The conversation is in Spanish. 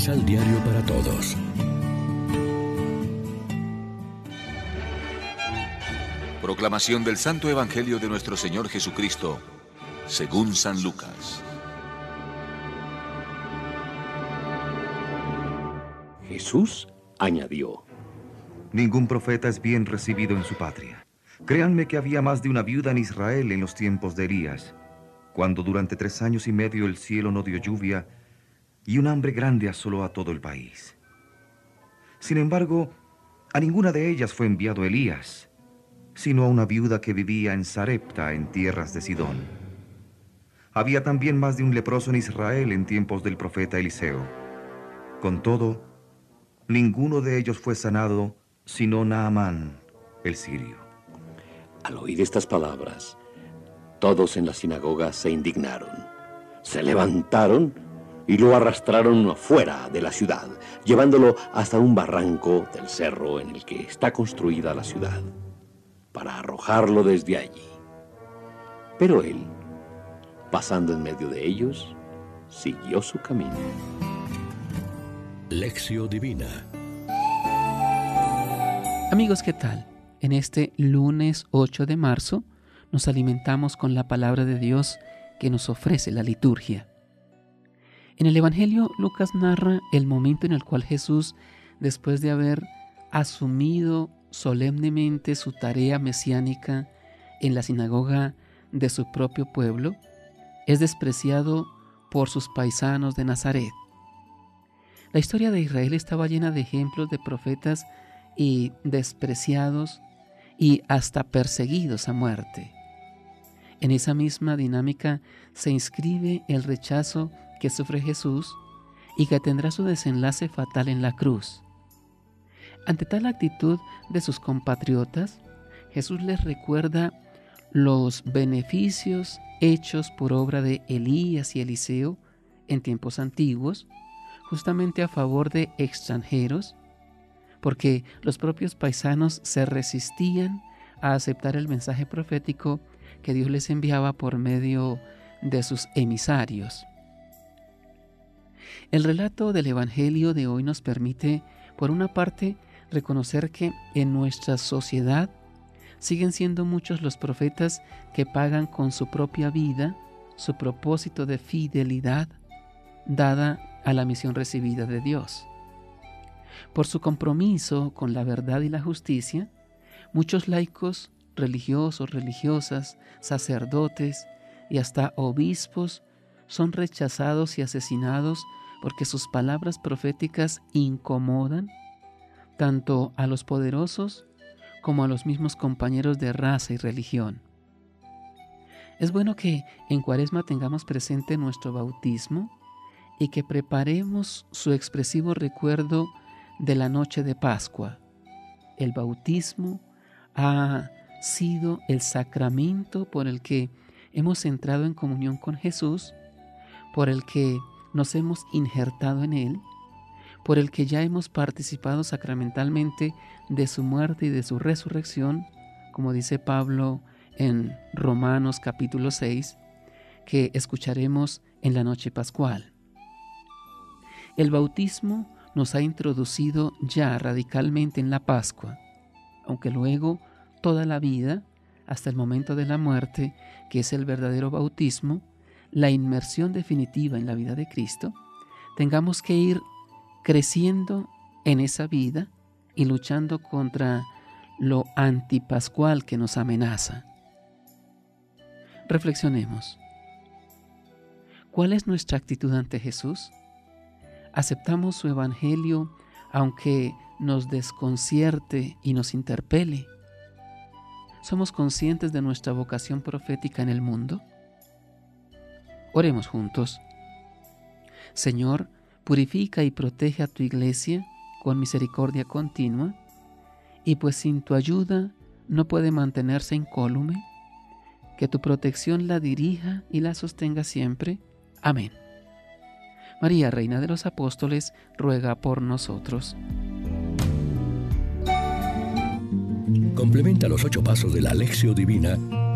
Misal Diario para Todos. Proclamación del Santo Evangelio de nuestro Señor Jesucristo, según San Lucas. Jesús añadió, Ningún profeta es bien recibido en su patria. Créanme que había más de una viuda en Israel en los tiempos de Elías, cuando durante tres años y medio el cielo no dio lluvia y un hambre grande asoló a todo el país. Sin embargo, a ninguna de ellas fue enviado Elías, sino a una viuda que vivía en Sarepta, en tierras de Sidón. Había también más de un leproso en Israel en tiempos del profeta Eliseo. Con todo, ninguno de ellos fue sanado, sino Naamán, el sirio. Al oír estas palabras, todos en la sinagoga se indignaron. Se levantaron y lo arrastraron fuera de la ciudad, llevándolo hasta un barranco del cerro en el que está construida la ciudad, para arrojarlo desde allí. Pero él, pasando en medio de ellos, siguió su camino. Lección Divina Amigos, ¿qué tal? En este lunes 8 de marzo nos alimentamos con la palabra de Dios que nos ofrece la liturgia. En el Evangelio Lucas narra el momento en el cual Jesús, después de haber asumido solemnemente su tarea mesiánica en la sinagoga de su propio pueblo, es despreciado por sus paisanos de Nazaret. La historia de Israel estaba llena de ejemplos de profetas y despreciados y hasta perseguidos a muerte. En esa misma dinámica se inscribe el rechazo que sufre Jesús y que tendrá su desenlace fatal en la cruz. Ante tal actitud de sus compatriotas, Jesús les recuerda los beneficios hechos por obra de Elías y Eliseo en tiempos antiguos, justamente a favor de extranjeros, porque los propios paisanos se resistían a aceptar el mensaje profético que Dios les enviaba por medio de sus emisarios. El relato del Evangelio de hoy nos permite, por una parte, reconocer que en nuestra sociedad siguen siendo muchos los profetas que pagan con su propia vida su propósito de fidelidad dada a la misión recibida de Dios. Por su compromiso con la verdad y la justicia, muchos laicos, religiosos, religiosas, sacerdotes y hasta obispos son rechazados y asesinados porque sus palabras proféticas incomodan tanto a los poderosos como a los mismos compañeros de raza y religión. Es bueno que en Cuaresma tengamos presente nuestro bautismo y que preparemos su expresivo recuerdo de la noche de Pascua. El bautismo ha sido el sacramento por el que hemos entrado en comunión con Jesús, por el que nos hemos injertado en Él, por el que ya hemos participado sacramentalmente de su muerte y de su resurrección, como dice Pablo en Romanos capítulo 6, que escucharemos en la noche pascual. El bautismo nos ha introducido ya radicalmente en la Pascua, aunque luego toda la vida, hasta el momento de la muerte, que es el verdadero bautismo, la inmersión definitiva en la vida de Cristo, tengamos que ir creciendo en esa vida y luchando contra lo antipascual que nos amenaza. Reflexionemos. ¿Cuál es nuestra actitud ante Jesús? aceptamos su Evangelio aunque nos desconcierte y nos interpele. ¿Somos conscientes de nuestra vocación profética en el mundo? Oremos juntos. Señor, purifica y protege a tu iglesia con misericordia continua, y pues sin tu ayuda no puede mantenerse incólume, que tu protección la dirija y la sostenga siempre. Amén. María, Reina de los Apóstoles, ruega por nosotros. Complementa los ocho pasos de la Alexio Divina